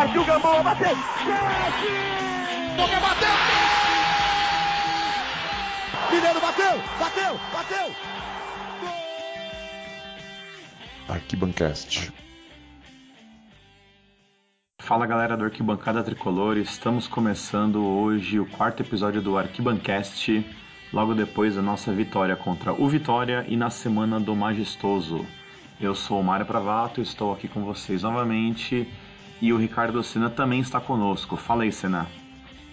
Partiu Gamboa, bateu! Chute! Boca bateu! Mineiro bateu! Bateu! Bateu! Arquibancast. Fala galera do Arquibancada Tricolor, estamos começando hoje o quarto episódio do Arquibancast, logo depois da nossa vitória contra o Vitória e na semana do Majestoso. Eu sou o Mário Pravato, estou aqui com vocês novamente e o Ricardo Sena também está conosco. Fala aí, Sena.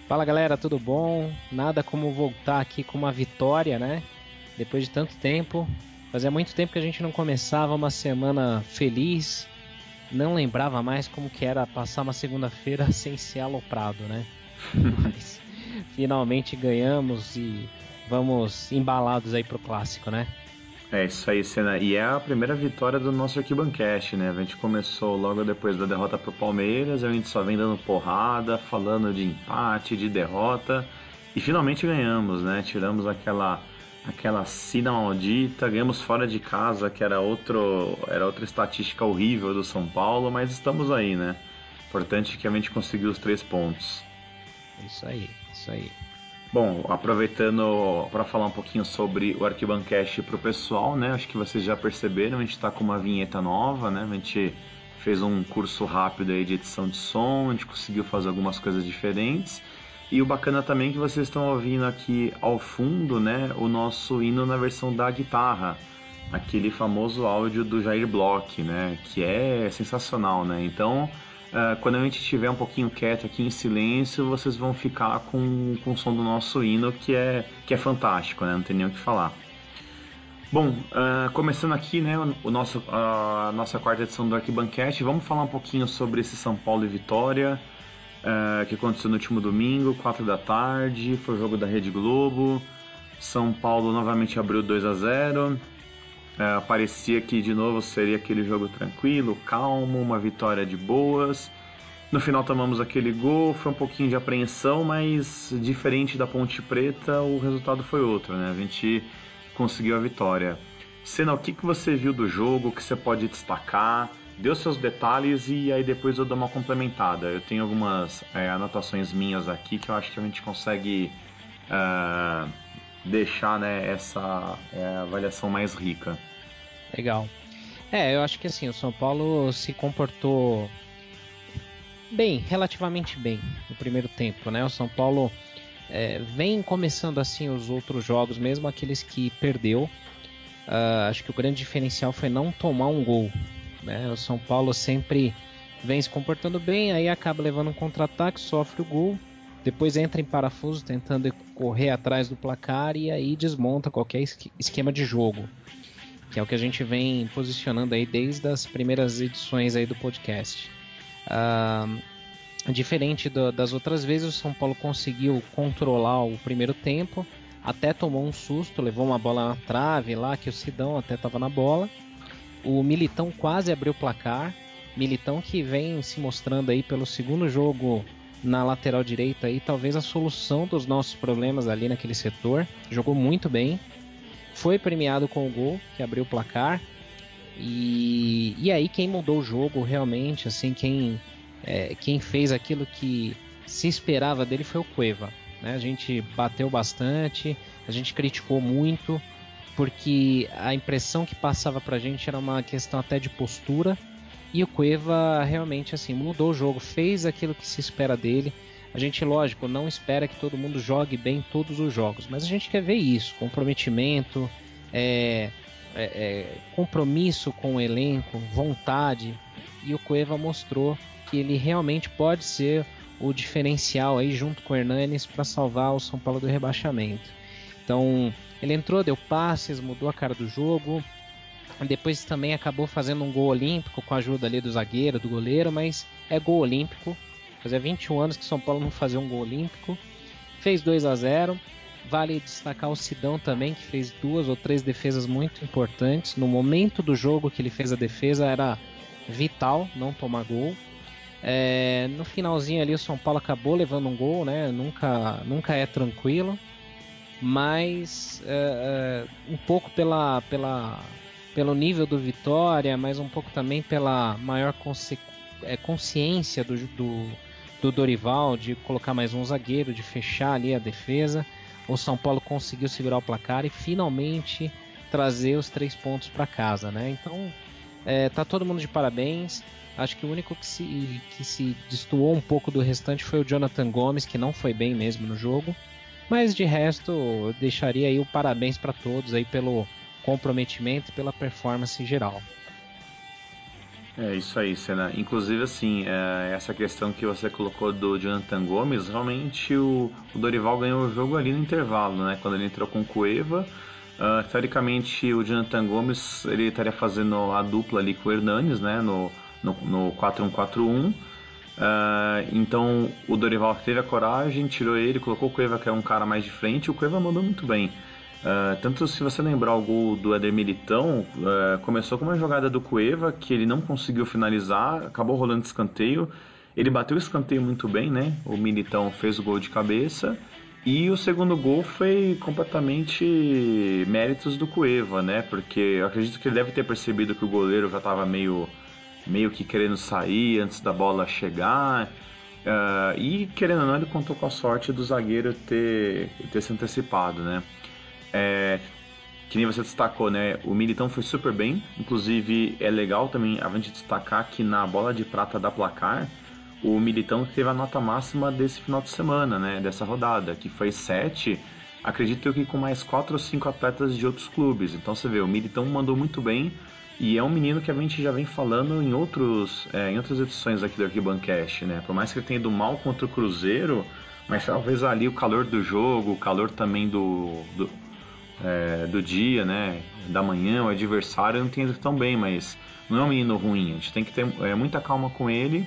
Fala galera, tudo bom? Nada como voltar aqui com uma vitória, né? Depois de tanto tempo. Fazia muito tempo que a gente não começava uma semana feliz, não lembrava mais como que era passar uma segunda-feira sem ser aloprado, né? Mas finalmente ganhamos e vamos embalados aí pro clássico, né? É isso aí, Senna. E é a primeira vitória do nosso Arquibancast, né? A gente começou logo depois da derrota pro Palmeiras, a gente só vem dando porrada, falando de empate, de derrota. E finalmente ganhamos, né? Tiramos aquela aquela sina maldita, ganhamos fora de casa, que era outro era outra estatística horrível do São Paulo, mas estamos aí, né? Importante que a gente conseguiu os três pontos. Isso aí, isso aí. Bom, aproveitando para falar um pouquinho sobre o Arquibancast para o pessoal, né? Acho que vocês já perceberam, a gente está com uma vinheta nova, né? A gente fez um curso rápido aí de edição de som, a gente conseguiu fazer algumas coisas diferentes. E o bacana também é que vocês estão ouvindo aqui ao fundo, né, o nosso hino na versão da guitarra, aquele famoso áudio do Jair Block, né, que é sensacional, né? Então, uh, quando a gente estiver um pouquinho quieto aqui em silêncio, vocês vão ficar com, com o som do nosso hino, que é, que é fantástico, né? Não tem nem o que falar. Bom, uh, começando aqui, né, o nosso, a nossa quarta edição do Arquibanquete, vamos falar um pouquinho sobre esse São Paulo e Vitória, uh, que aconteceu no último domingo, 4 da tarde, foi o jogo da Rede Globo. São Paulo novamente abriu 2 a 0 uh, Parecia que de novo seria aquele jogo tranquilo, calmo, uma vitória de boas. No final tomamos aquele gol, foi um pouquinho de apreensão, mas diferente da Ponte Preta, o resultado foi outro, né? A gente conseguiu a vitória. Senna, o que, que você viu do jogo, que você pode destacar? Deu seus detalhes e aí depois eu dou uma complementada. Eu tenho algumas é, anotações minhas aqui que eu acho que a gente consegue uh, deixar né, essa é, avaliação mais rica. Legal. É, eu acho que assim, o São Paulo se comportou bem, relativamente bem no primeiro tempo, né? O São Paulo é, vem começando assim os outros jogos, mesmo aqueles que perdeu. Uh, acho que o grande diferencial foi não tomar um gol. Né? O São Paulo sempre vem se comportando bem, aí acaba levando um contra-ataque, sofre o gol, depois entra em parafuso tentando correr atrás do placar e aí desmonta qualquer esquema de jogo, que é o que a gente vem posicionando aí desde as primeiras edições aí do podcast. Uh, diferente do, das outras vezes, o São Paulo conseguiu controlar o primeiro tempo, até tomou um susto, levou uma bola na trave lá, que o Sidão até estava na bola. O Militão quase abriu o placar. Militão que vem se mostrando aí pelo segundo jogo na lateral direita aí, talvez a solução dos nossos problemas ali naquele setor. Jogou muito bem. Foi premiado com o gol que abriu o placar. E, e aí quem mudou o jogo realmente, assim, quem, é, quem fez aquilo que se esperava dele foi o Cueva. Né? A gente bateu bastante, a gente criticou muito, porque a impressão que passava pra gente era uma questão até de postura. E o Cueva realmente assim mudou o jogo, fez aquilo que se espera dele. A gente, lógico, não espera que todo mundo jogue bem todos os jogos, mas a gente quer ver isso: comprometimento, é, é, é, compromisso com o elenco, vontade. E o Cueva mostrou que ele realmente pode ser o diferencial aí junto com o Hernanes para salvar o São Paulo do rebaixamento. Então, ele entrou, deu passes, mudou a cara do jogo. Depois também acabou fazendo um gol olímpico com a ajuda ali do zagueiro, do goleiro, mas é gol olímpico. Fazia 21 anos que São Paulo não fazia um gol olímpico. Fez 2 a 0. Vale destacar o Sidão também, que fez duas ou três defesas muito importantes. No momento do jogo que ele fez a defesa, era vital não tomar gol. É, no finalzinho ali, o São Paulo acabou levando um gol, né? Nunca, nunca é tranquilo mas é, é, um pouco pela, pela, pelo nível do Vitória, mas um pouco também pela maior é, consciência do, do, do Dorival de colocar mais um zagueiro, de fechar ali a defesa. O São Paulo conseguiu segurar o placar e finalmente trazer os três pontos para casa, né? Então é, tá todo mundo de parabéns. Acho que o único que se, que se destoou um pouco do restante foi o Jonathan Gomes, que não foi bem mesmo no jogo. Mas de resto, eu deixaria aí o parabéns para todos aí pelo comprometimento e pela performance geral. É isso aí, Senna. Inclusive, assim, é, essa questão que você colocou do Jonathan Gomes, realmente o, o, Dorival ganhou o jogo ali no intervalo, né? Quando ele entrou com o Cueva. Uh, teoricamente, o Jonathan Gomes ele estaria fazendo a dupla ali com o Hernanes, né? No, no, no 4-1-4-1. Uh, então, o Dorival teve a coragem, tirou ele, colocou o Cueva, que é um cara mais de frente, e o Cueva mandou muito bem. Uh, tanto se você lembrar o gol do Éder Militão, uh, começou com uma jogada do Cueva que ele não conseguiu finalizar, acabou rolando escanteio. Ele bateu o escanteio muito bem, né? O Militão fez o gol de cabeça. E o segundo gol foi completamente méritos do Cueva, né? Porque eu acredito que ele deve ter percebido que o goleiro já estava meio, meio que querendo sair antes da bola chegar. Uh, e querendo ou não, ele contou com a sorte do zagueiro ter, ter se antecipado, né? É, que nem você destacou, né? O Militão foi super bem. Inclusive, é legal também a gente destacar que na bola de prata da placar, o Militão teve a nota máxima desse final de semana, né? Dessa rodada, que foi 7. Acredito que com mais 4 ou 5 atletas de outros clubes. Então você vê, o Militão mandou muito bem. E é um menino que a gente já vem falando em, outros, é, em outras edições aqui do Arquibancast, né? Por mais que ele tenha ido mal contra o Cruzeiro, mas talvez ali o calor do jogo, o calor também do, do é, do dia, né, da manhã, o adversário não tem ido tão bem, mas não é um menino ruim. A gente tem que ter é, muita calma com ele.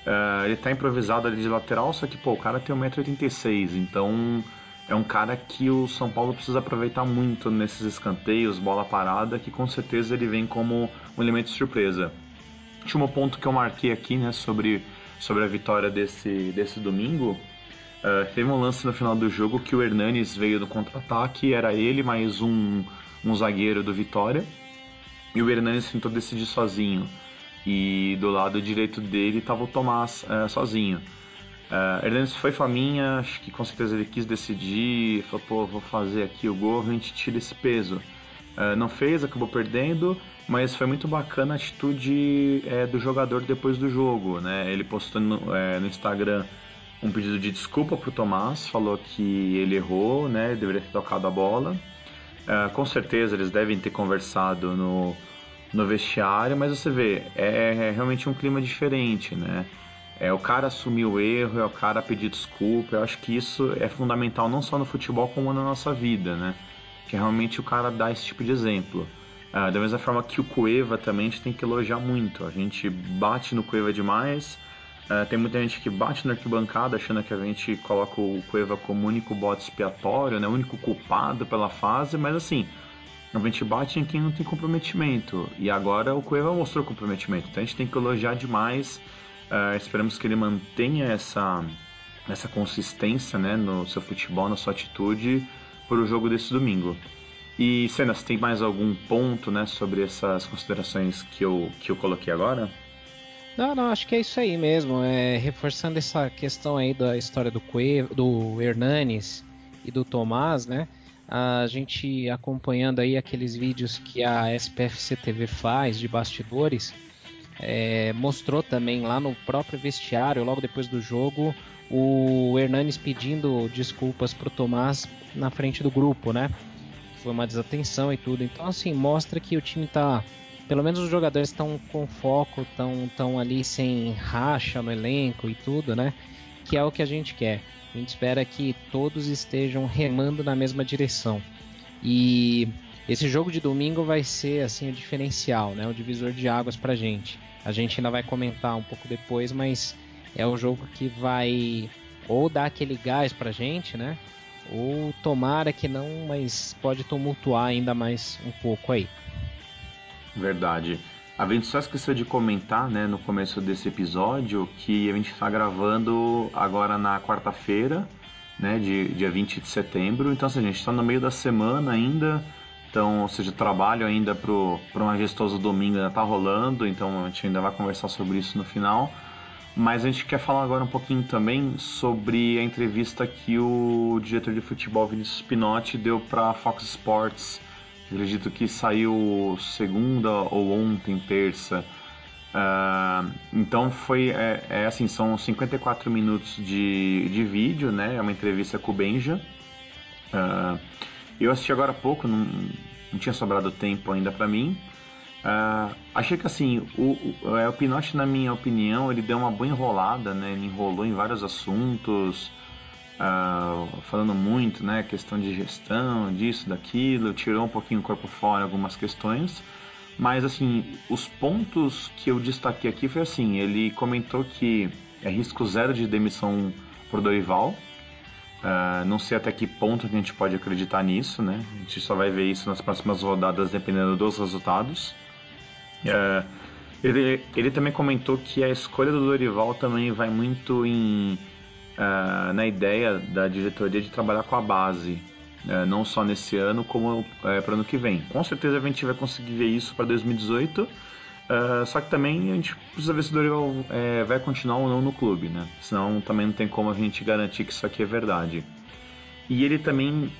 Uh, ele tá improvisado ali de lateral, só que pô, o cara tem 1,86m, então é um cara que o São Paulo precisa aproveitar muito nesses escanteios, bola parada, que com certeza ele vem como um elemento de surpresa. Último ponto que eu marquei aqui, né, sobre, sobre a vitória desse, desse domingo, Uh, teve um lance no final do jogo que o Hernanes veio no contra-ataque, era ele mais um, um zagueiro do Vitória, e o Hernanes tentou decidir sozinho. E do lado direito dele estava o Tomás uh, sozinho. Uh, Hernanes foi faminha, acho que com certeza ele quis decidir, falou, pô, vou fazer aqui o gol, a gente tira esse peso. Uh, não fez, acabou perdendo, mas foi muito bacana a atitude do jogador depois do jogo, né? Ele postou no, no Instagram um pedido de desculpa para o Tomás, falou que ele errou, né, deveria ter tocado a bola. Uh, com certeza eles devem ter conversado no, no vestiário, mas você vê, é, é, realmente um clima diferente, né? É o cara assumir o erro, é o cara pedir desculpa. Eu acho que isso é fundamental não só no futebol como na nossa vida, né? Que realmente o cara dá esse tipo de exemplo. Uh, da mesma forma que o Cueva também a gente tem que elogiar muito. A gente bate no Cueva demais, Uh, tem muita gente que bate na arquibancada achando que a gente coloca o Cueva como único bote expiatório, né, o único culpado pela fase, mas assim, a gente bate em quem não tem comprometimento. E agora o Cueva mostrou comprometimento, então a gente tem que elogiar demais. Uh, esperamos que ele mantenha essa, essa consistência né, no seu futebol, na sua atitude, para o jogo desse domingo. E, Cenas, tem mais algum ponto né, sobre essas considerações que eu, que eu coloquei agora? Não, não, acho que é isso aí mesmo. É, reforçando essa questão aí da história do Cueva, do Hernanes e do Tomás, né? A gente acompanhando aí aqueles vídeos que a SPFC TV faz de bastidores, é, mostrou também lá no próprio vestiário, logo depois do jogo, o Hernanes pedindo desculpas pro Tomás na frente do grupo, né? Foi uma desatenção e tudo. Então, assim, mostra que o time tá pelo menos os jogadores estão com foco, estão tão ali sem racha no elenco e tudo, né? Que é o que a gente quer. A gente espera que todos estejam remando na mesma direção. E esse jogo de domingo vai ser assim o diferencial, né? O divisor de águas pra gente. A gente ainda vai comentar um pouco depois, mas é o jogo que vai ou dar aquele gás pra gente, né? Ou tomara que não, mas pode tumultuar ainda mais um pouco aí. Verdade. A gente só esqueceu de comentar, né, no começo desse episódio, que a gente está gravando agora na quarta-feira, né, de, dia 20 de setembro. Então, assim, a gente está no meio da semana ainda. Então, ou seja, o trabalho ainda para um majestoso domingo ainda está rolando, então a gente ainda vai conversar sobre isso no final. Mas a gente quer falar agora um pouquinho também sobre a entrevista que o diretor de futebol Vinícius Pinotti deu para Fox Sports. Acredito que saiu segunda ou ontem, terça. Uh, então foi é, é, assim, são 54 minutos de, de vídeo, né? É uma entrevista com o Benja. Uh, eu assisti agora há pouco, não, não tinha sobrado tempo ainda para mim. Uh, achei que assim, o, o, é, o Pinote, na minha opinião, ele deu uma boa enrolada, né? Ele enrolou em vários assuntos, uh, falando muito, né? Questão de gestão, disso, daquilo, tirou um pouquinho o corpo fora algumas questões. Mas assim, os pontos que eu destaquei aqui foi assim, ele comentou que é risco zero de demissão por Dorival. Uh, não sei até que ponto que a gente pode acreditar nisso, né? A gente só vai ver isso nas próximas rodadas, dependendo dos resultados. Uh, ele, ele também comentou que a escolha do Dorival também vai muito em, uh, na ideia da diretoria de trabalhar com a base, uh, não só nesse ano, como para o ano que vem. Com certeza a gente vai conseguir ver isso para 2018. só que também a gente precisa ver se o Dorival vai continuar ou não no clube, né? Senão também não tem como a gente garantir que isso aqui é verdade. E ele também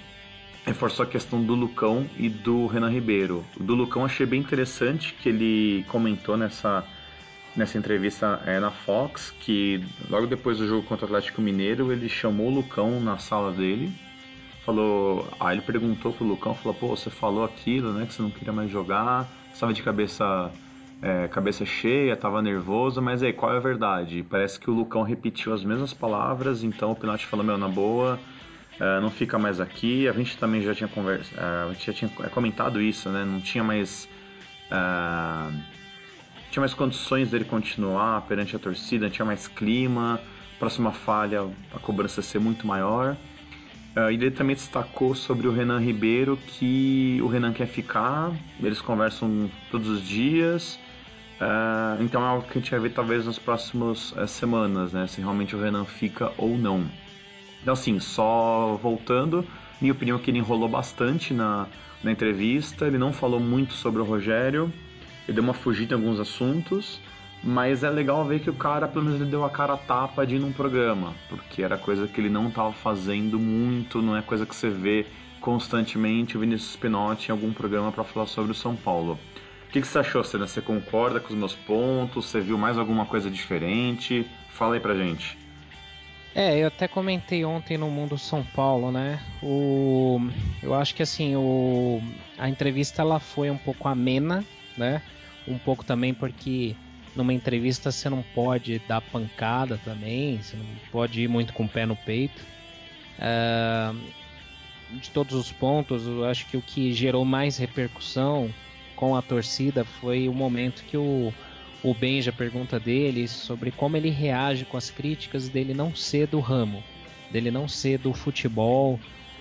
reforçou a questão do Lucão e do Renan Ribeiro. O do Lucão achei bem interessante que ele comentou nessa, nessa entrevista é, na Fox que logo depois do jogo contra o Atlético Mineiro ele chamou o Lucão na sala dele. Falou, aí ele perguntou pro Lucão, falou, pô, você falou aquilo, né, que você não queria mais jogar, estava de cabeça é, cabeça cheia, estava nervoso, mas aí, qual é a verdade? Parece que o Lucão repetiu as mesmas palavras, então o Pinotti falou, meu, na boa, Uh, não fica mais aqui. A gente também já tinha conversa, uh, a gente já tinha comentado isso, né? Não tinha mais uh, tinha mais condições dele continuar perante a torcida, tinha mais clima. Próxima falha, a cobrança ser muito maior. Uh, e ele também destacou sobre o Renan Ribeiro que o Renan quer ficar, eles conversam todos os dias. Uh, então é algo que a gente vai ver talvez nas próximas uh, semanas, né? Se realmente o Renan fica ou não. Então, assim, só voltando, minha opinião é que ele enrolou bastante na, na entrevista, ele não falou muito sobre o Rogério, ele deu uma fugida em alguns assuntos, mas é legal ver que o cara, pelo menos, ele deu a cara a tapa de ir num programa, porque era coisa que ele não estava fazendo muito, não é coisa que você vê constantemente o Vinícius Pinotti em algum programa para falar sobre o São Paulo. O que, que você achou, Senna? Você concorda com os meus pontos? Você viu mais alguma coisa diferente? Fala aí pra gente. É, eu até comentei ontem no Mundo São Paulo, né? O, eu acho que assim, o, a entrevista ela foi um pouco amena, né? Um pouco também porque numa entrevista você não pode dar pancada também, você não pode ir muito com o pé no peito. Uh, de todos os pontos, eu acho que o que gerou mais repercussão com a torcida foi o momento que o o Benja pergunta dele sobre como ele reage com as críticas dele não ser do ramo, dele não ser do futebol,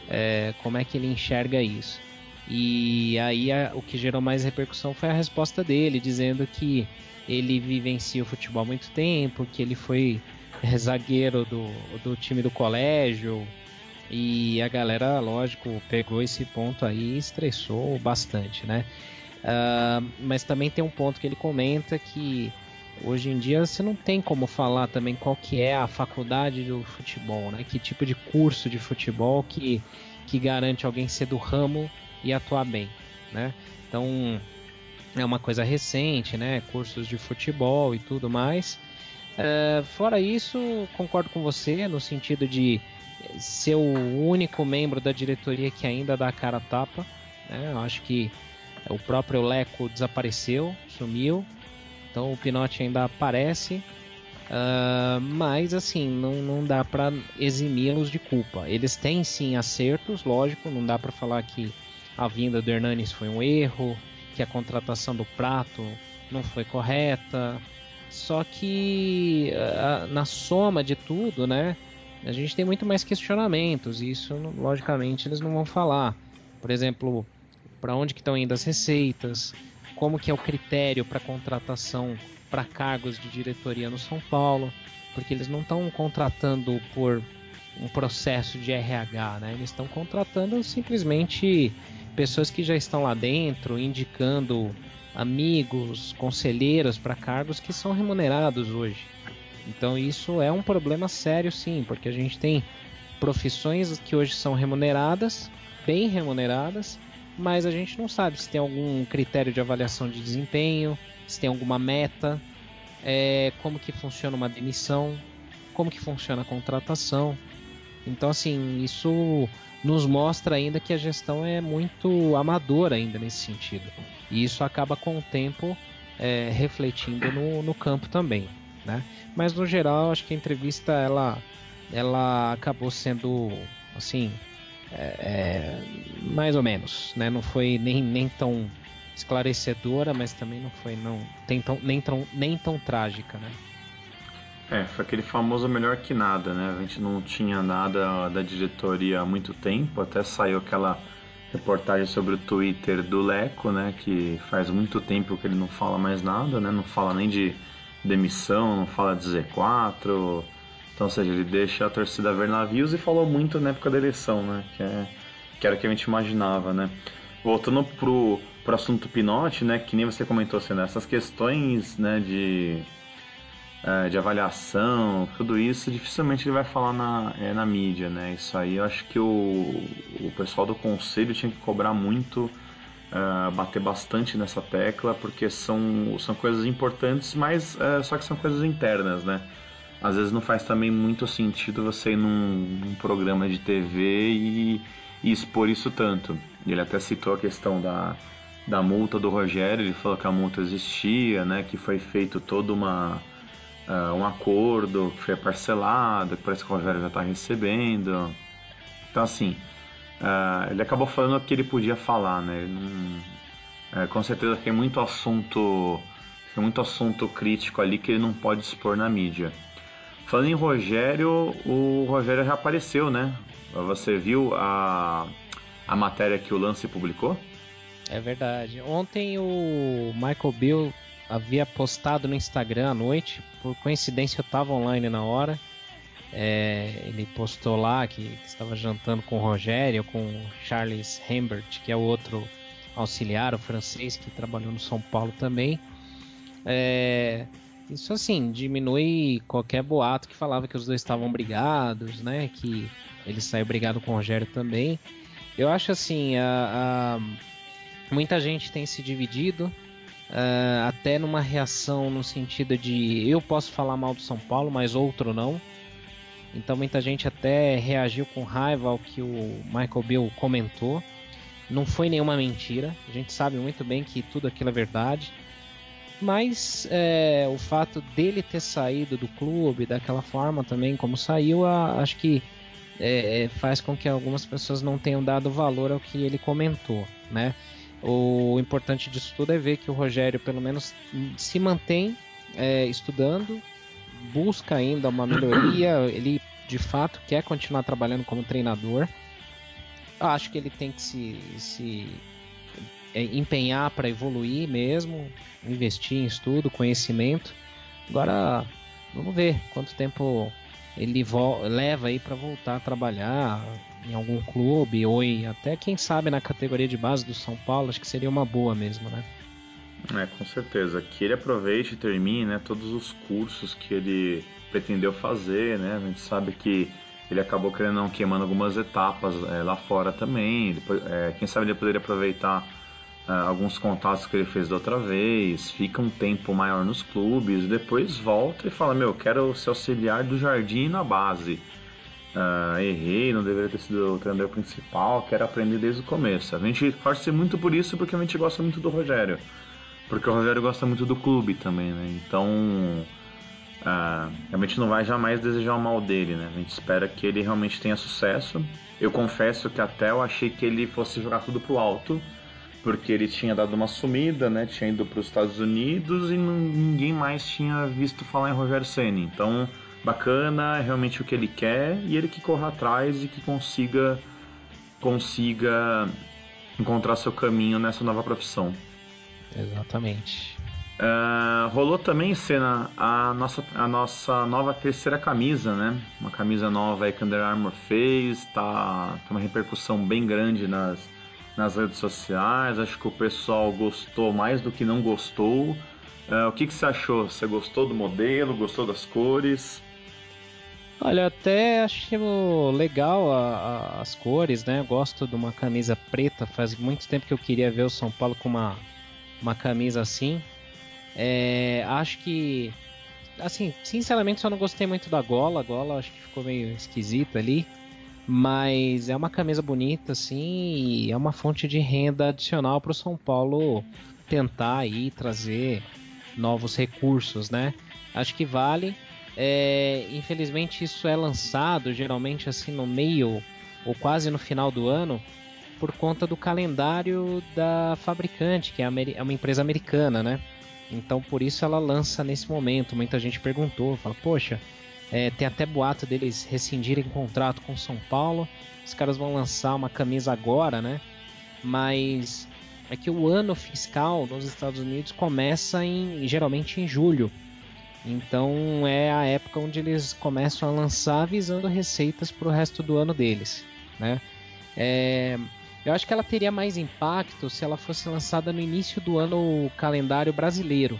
é, como é que ele enxerga isso. E aí a, o que gerou mais repercussão foi a resposta dele, dizendo que ele vivencia o futebol há muito tempo, que ele foi zagueiro do, do time do colégio. E a galera, lógico, pegou esse ponto aí e estressou bastante, né? Uh, mas também tem um ponto que ele comenta que hoje em dia você não tem como falar também qual que é a faculdade do futebol, né? Que tipo de curso de futebol que, que garante alguém ser do ramo e atuar bem, né? Então é uma coisa recente, né? Cursos de futebol e tudo mais. Uh, fora isso, concordo com você no sentido de ser o único membro da diretoria que ainda dá a cara a tapa. Né? Eu acho que o próprio Leco desapareceu, sumiu. Então o Pinote ainda aparece. Uh, mas assim, não, não dá para eximi-los de culpa. Eles têm sim acertos, lógico, não dá para falar que a vinda do Hernanes foi um erro, que a contratação do Prato não foi correta. Só que uh, na soma de tudo, né, a gente tem muito mais questionamentos, e isso logicamente eles não vão falar. Por exemplo, para onde que estão indo as receitas, como que é o critério para contratação para cargos de diretoria no São Paulo, porque eles não estão contratando por um processo de RH, né? Eles estão contratando simplesmente pessoas que já estão lá dentro indicando amigos, conselheiros para cargos que são remunerados hoje. Então isso é um problema sério sim, porque a gente tem profissões que hoje são remuneradas, bem remuneradas, mas a gente não sabe se tem algum critério de avaliação de desempenho, se tem alguma meta, é, como que funciona uma demissão, como que funciona a contratação. Então assim, isso nos mostra ainda que a gestão é muito amadora ainda nesse sentido. E isso acaba com o tempo é, refletindo no, no campo também. Né? Mas no geral, acho que a entrevista ela, ela acabou sendo assim é, é, mais ou menos, né? Não foi nem, nem tão esclarecedora, mas também não foi não tem tão, nem, tão, nem tão trágica, né? É, foi aquele famoso melhor que nada, né? A gente não tinha nada da diretoria há muito tempo, até saiu aquela reportagem sobre o Twitter do Leco, né? Que faz muito tempo que ele não fala mais nada, né? Não fala nem de demissão, não fala de Z4. Então, ou seja, ele deixa a torcida ver navios e falou muito na época da eleição, né? Que, é, que era o que a gente imaginava, né? Voltando pro, pro assunto Pinote, né? Que nem você comentou, assim, né, essas questões, né, de, de avaliação, tudo isso, dificilmente ele vai falar na, é, na mídia, né? Isso aí eu acho que o, o pessoal do conselho tinha que cobrar muito uh, bater bastante nessa tecla, porque são, são coisas importantes, mas uh, só que são coisas internas, né? Às vezes não faz também muito sentido você ir num, num programa de TV e, e, expor isso tanto. Ele até citou a questão da, da multa do Rogério, ele falou que a multa existia, né? Que foi feito todo uma, uh, um acordo, que foi parcelado, que parece que o Rogério já está recebendo. Então assim, Uh, ele acabou falando o que ele podia falar, né? Não, é, com certeza tem muito assunto, tem muito assunto crítico ali que ele não pode expor na mídia. Falando em Rogério, o Rogério já apareceu, né? Você viu a, a matéria que o Lance publicou? É verdade. Ontem o Michael Bill havia postado no Instagram à noite. Por coincidência eu estava online na hora. É, ele postou lá que, que, estava jantando com o Rogério, com o Charles Hembert, que é o outro auxiliar, o francês, que trabalhou no São Paulo também. É, isso assim, diminui qualquer boato que falava que os dois estavam brigados, né? Que ele saiu brigado com o Rogério também. Eu acho assim, a, a, muita gente tem se dividido, uh, até numa reação no sentido de eu posso falar mal do São Paulo, mas outro não. Então muita gente até reagiu com raiva ao que o Michael Bill comentou. Não foi nenhuma mentira. A gente sabe muito bem que tudo aquilo é verdade. Mas é, o fato dele ter saído do clube daquela forma também como saiu, a, acho que é, é faz com que algumas pessoas não tenham dado valor ao que ele comentou, né? O importante disso tudo é ver que o Rogério pelo menos se mantém é, estudando, busca ainda uma melhoria, ele de fato quer continuar trabalhando como treinador. Eu acho que ele tem que se, se é, empenhar para evoluir mesmo, investir em estudo, conhecimento. Agora, vamos ver quanto tempo ele leva aí para voltar a trabalhar em algum clube ou em, até quem sabe na categoria de base do São Paulo, acho que seria uma boa mesmo, né? É, com certeza. Que ele aproveite e termine né, todos os cursos que ele pretendeu fazer, né? A gente sabe que ele acabou querendo não queimando algumas etapas é, lá fora também. Depois, é, quem sabe ele poderia aproveitar é, alguns contatos que ele fez da outra vez, fica um tempo maior nos clubes, depois volta e fala, meu, quero ser auxiliar do jardim na base. Uh, errei, não deveria ter sido o treinador principal, quero aprender desde o começo. A gente torce muito por isso porque a gente gosta muito do Rogério. Porque o Rogério gosta muito do clube também, né? Então, ah, a gente não vai jamais desejar o mal dele, né? A gente espera que ele realmente tenha sucesso. Eu confesso que até eu achei que ele fosse jogar tudo pro alto, porque ele tinha dado uma sumida, né? Tinha ido para os Estados Unidos e ninguém mais tinha visto falar em Rogério Ceni. Então, bacana, é realmente o que ele quer e ele que corra atrás e que consiga consiga encontrar seu caminho nessa nova profissão. Exatamente. Uh, rolou também, cena a nossa, a nossa nova terceira camisa, né? Uma camisa nova aí que Under Armour fez, tá, tá uma repercussão bem grande nas, nas redes sociais. Acho que o pessoal gostou mais do que não gostou. Uh, o que, que você achou? Você gostou do modelo? Gostou das cores? Olha, até achei legal a, a, as cores, né? Eu gosto de uma camisa preta. Faz muito tempo que eu queria ver o São Paulo com uma, uma camisa assim. É, acho que, assim, sinceramente, só não gostei muito da gola. A gola acho que ficou meio esquisita ali. Mas é uma camisa bonita, assim, e é uma fonte de renda adicional para o São Paulo tentar aí trazer novos recursos, né? Acho que vale. É, infelizmente isso é lançado geralmente assim no meio ou quase no final do ano por conta do calendário da fabricante, que é, é uma empresa americana, né? Então por isso ela lança nesse momento. Muita gente perguntou, fala, poxa, é, tem até boato deles rescindirem contrato com São Paulo. Os caras vão lançar uma camisa agora, né? Mas é que o ano fiscal nos Estados Unidos começa em geralmente em julho. Então é a época onde eles começam a lançar visando receitas para o resto do ano deles, né? É, eu acho que ela teria mais impacto se ela fosse lançada no início do ano calendário brasileiro,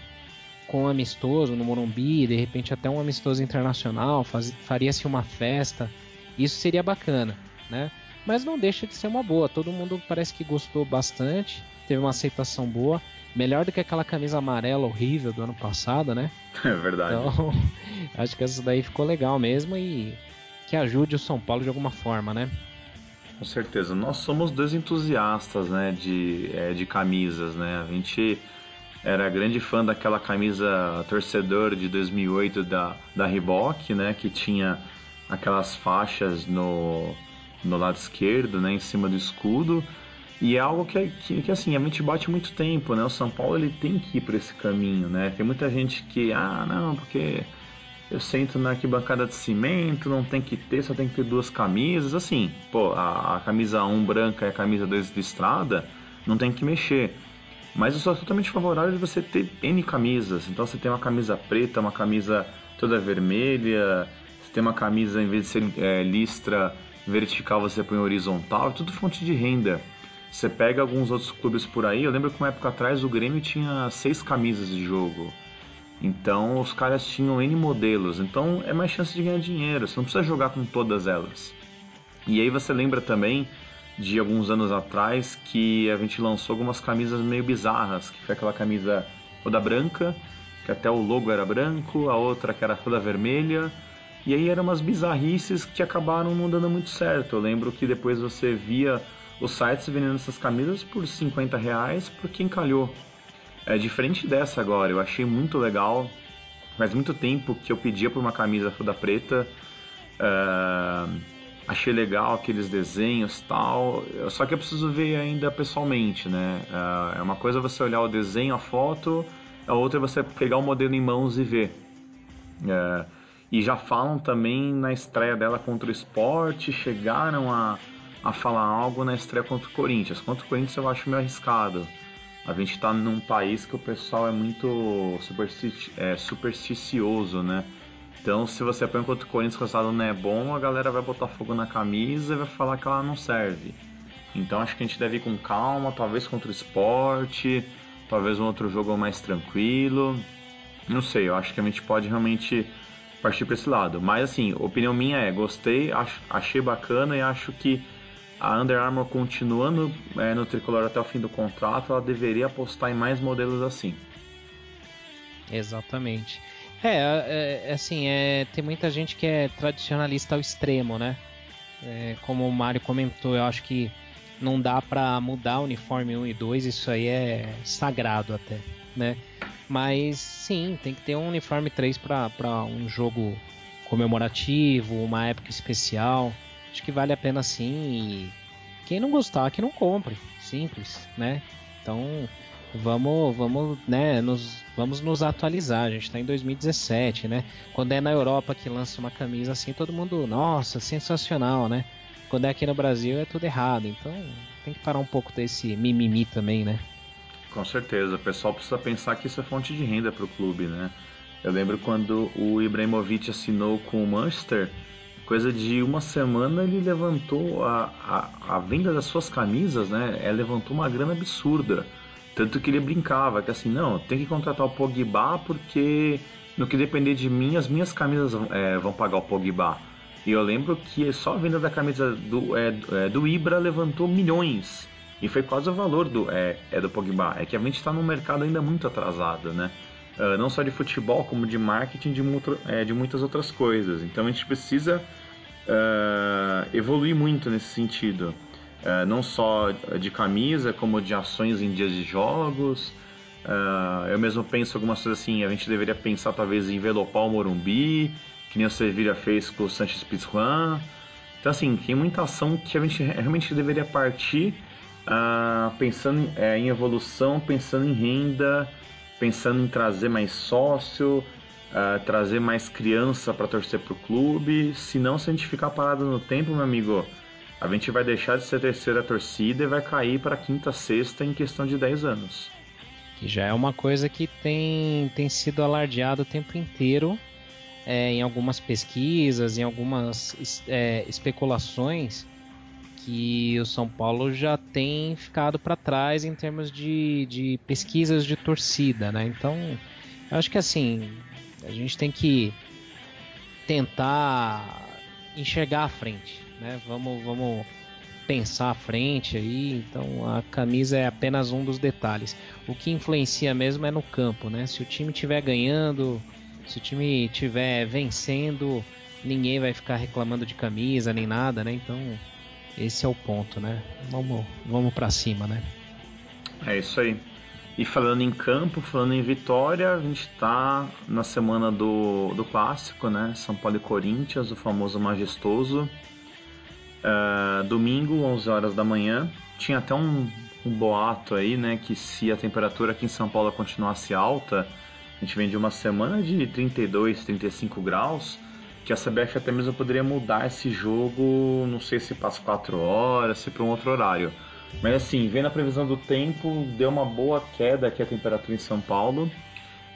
com um amistoso no Morumbi, de repente até um amistoso internacional, faria-se uma festa. Isso seria bacana, né? Mas não deixa de ser uma boa. Todo mundo parece que gostou bastante, teve uma aceitação boa. Melhor do que aquela camisa amarela horrível do ano passado, né? É verdade. Então, acho que essa daí ficou legal mesmo e que ajude o São Paulo de alguma forma, né? Com certeza. Nós somos dois entusiastas, né, de, é, de camisas, né? A gente era grande fã daquela camisa torcedor de 2008 da, da Reebok, né, que tinha aquelas faixas no, no lado esquerdo, né, em cima do escudo. E é algo que, que, que, assim, a gente bate muito tempo, né? O São Paulo ele tem que ir por esse caminho, né? Tem muita gente que, ah, não, porque eu sento na arquibancada de cimento, não tem que ter, só tem que ter duas camisas. Assim, pô, a, a camisa 1 branca e a camisa 2 de estrada, não tem que mexer. Mas eu sou totalmente favorável de você ter N camisas. Então você tem uma camisa preta, uma camisa toda vermelha, você tem uma camisa, em vez de ser é, listra vertical, você põe horizontal, tudo fonte de renda. Você pega alguns outros clubes por aí, eu lembro que uma época atrás o Grêmio tinha seis camisas de jogo. Então os caras tinham N modelos, então é mais chance de ganhar dinheiro, você não precisa jogar com todas elas. E aí você lembra também de alguns anos atrás que a gente lançou algumas camisas meio bizarras, que foi aquela camisa toda branca, que até o logo era branco, a outra que era toda vermelha, e aí eram umas bizarrices que acabaram não dando muito certo. Eu lembro que depois você via os sites vendendo essas camisas por 50 reais por quem calhou. É diferente dessa agora, eu achei muito legal. Faz muito tempo que eu pedia por uma camisa toda preta. Uh achei legal aqueles desenhos tal. Só que eu preciso ver ainda pessoalmente, né? Ah, é uma coisa você olhar o desenho, a foto, a outra é você pegar o modelo em mãos e ver. É, e já falam também na estreia dela contra o esporte, chegaram a, a falar algo na estreia contra o Corinthians. Contra o Corinthians eu acho meio arriscado. A gente está num país que o pessoal é muito é, supersticioso, né? Então, se você põe contra o Corinthians que o resultado não é bom, a galera vai botar fogo na camisa e vai falar que ela não serve. Então, acho que a gente deve ir com calma, talvez contra o esporte, talvez um outro jogo mais tranquilo. Não sei, eu acho que a gente pode realmente partir para esse lado. Mas, assim, opinião minha é: gostei, achei bacana e acho que a Under Armour, continuando é, no tricolor até o fim do contrato, ela deveria apostar em mais modelos assim. Exatamente. É, é, é, assim, é, tem muita gente que é tradicionalista ao extremo, né? É, como o Mário comentou, eu acho que não dá para mudar o uniforme 1 e 2, isso aí é sagrado até, né? Mas sim, tem que ter um uniforme 3 para um jogo comemorativo, uma época especial. Acho que vale a pena sim. E quem não gostar, que não compre. Simples, né? Então, vamos, vamos, né, nos, vamos nos atualizar. A gente está em 2017, né? Quando é na Europa que lança uma camisa assim, todo mundo, nossa, sensacional, né? Quando é aqui no Brasil é tudo errado. Então tem que parar um pouco desse mimimi também, né? Com certeza. O pessoal precisa pensar que isso é fonte de renda para o clube, né? Eu lembro quando o Ibrahimovic assinou com o Manchester, coisa de uma semana ele levantou a, a, a venda das suas camisas, né? É, levantou uma grana absurda. Tanto que ele brincava que assim, não, tem que contratar o Pogba porque no que depender de mim, as minhas camisas é, vão pagar o Pogba. E eu lembro que só a venda da camisa do, é, do Ibra levantou milhões. E foi quase o valor do, é, é do Pogba. É que a gente está num mercado ainda muito atrasado, né? Uh, não só de futebol, como de marketing, de, é, de muitas outras coisas. Então a gente precisa uh, evoluir muito nesse sentido. Uh, não só de camisa, como de ações em dias de jogos. eu mesmo penso algumas coisas assim, a gente deveria pensar talvez em envelopar o Morumbi, que nem o Sevilla fez com o Sanchez Pizjuan. Então assim, tem muita ação que a gente realmente deveria partir pensando é, em evolução, pensando em renda, pensando em trazer mais sócio, uh, trazer mais criança para torcer para o clube. Senão, se a gente ficar parado no tempo, meu amigo, a gente vai deixar de ser terceira torcida e vai cair para quinta, sexta em questão de 10 anos. Que já é uma coisa que tem, tem sido alardeado o tempo inteiro é, em algumas pesquisas, em algumas é, especulações que o São Paulo já tem ficado para trás em termos de, de pesquisas de torcida, né? Então, eu acho que assim, a gente tem que tentar enxergar à frente, né? Vamos, vamos pensar à frente aí. Então, a camisa é apenas um dos detalhes. O que influencia mesmo é no campo, né? Se o time estiver ganhando, se o time estiver vencendo, ninguém vai ficar reclamando de camisa nem nada, né? Então, esse é o ponto, né? Vamos, vamos para cima, né? É isso aí. E falando em campo, falando em vitória, a gente está na semana do, do clássico, né? São Paulo e Corinthians, o famoso majestoso. Uh, domingo, 11 horas da manhã. Tinha até um, um boato aí, né? Que se a temperatura aqui em São Paulo continuasse alta, a gente vem de uma semana de 32, 35 graus que a CBF até mesmo poderia mudar esse jogo, não sei se para as 4 horas, se para um outro horário. Mas assim, vendo a previsão do tempo, deu uma boa queda aqui a temperatura em São Paulo.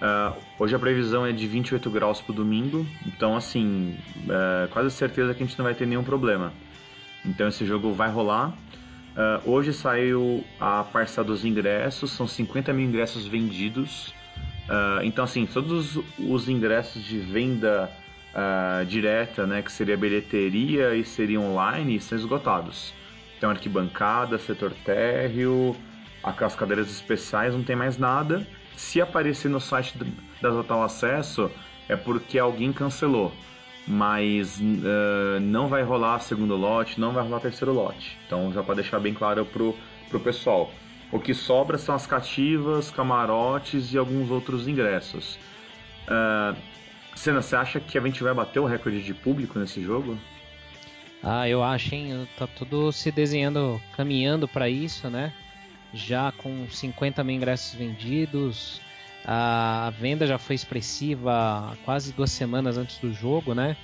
Uh, hoje a previsão é de 28 graus para o domingo, então assim, uh, quase certeza que a gente não vai ter nenhum problema. Então esse jogo vai rolar. Uh, hoje saiu a parcela dos ingressos, são 50 mil ingressos vendidos. então assim, todos os ingressos de venda direta, né, que seria bilheteria e seria online, estão esgotados. Então, arquibancada, setor térreo, as cadeiras especiais, não tem mais nada. Se aparecer no site da Total Acesso, é porque alguém cancelou. Mas uh, não vai rolar segundo lote, não vai rolar terceiro lote. Então, já para deixar bem claro pro, pro pessoal. O que sobra são as cativas, camarotes e alguns outros ingressos. Uh, Senna, você acha que a gente vai bater o recorde de público nesse jogo? Ah, eu acho, hein? Tá tudo se desenhando, caminhando para isso, né? Já com 50 mil ingressos vendidos, a venda já foi expressiva quase duas semanas antes do jogo, né?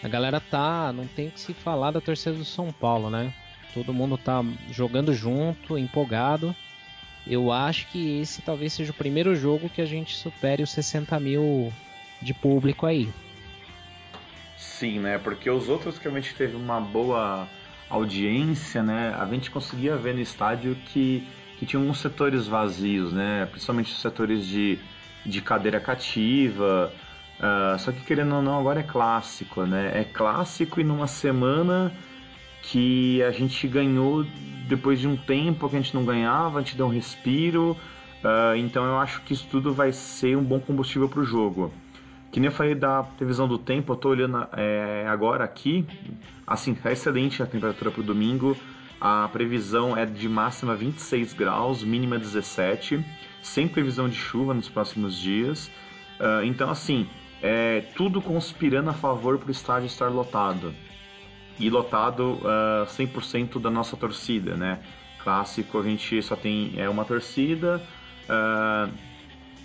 A galera tá, não tem que se falar da torcida do São Paulo, né? Todo mundo tá jogando junto, empolgado. Eu acho que esse talvez seja o primeiro jogo que a gente supere os 60 mil de público aí. Sim, né? Porque os outros que a gente teve uma boa audiência, né? A gente conseguia ver no estádio que, que tinha alguns setores vazios, né? Principalmente os setores de, de cadeira cativa. Uh, só que querendo ou não, agora é clássico, né? É clássico e numa semana que a gente ganhou depois de um tempo que a gente não ganhava, a gente deu um respiro. Uh, então eu acho que isso tudo vai ser um bom combustível para o jogo. Que nem eu falei da previsão do tempo, eu tô olhando é, agora aqui, assim, tá excelente a temperatura para o domingo. A previsão é de máxima 26 graus, mínima 17, sem previsão de chuva nos próximos dias. Uh, então, assim, é tudo conspirando a favor para o estádio estar lotado. E lotado uh, 100% da nossa torcida, né? Clássico, a gente só tem é, uma torcida. Uh,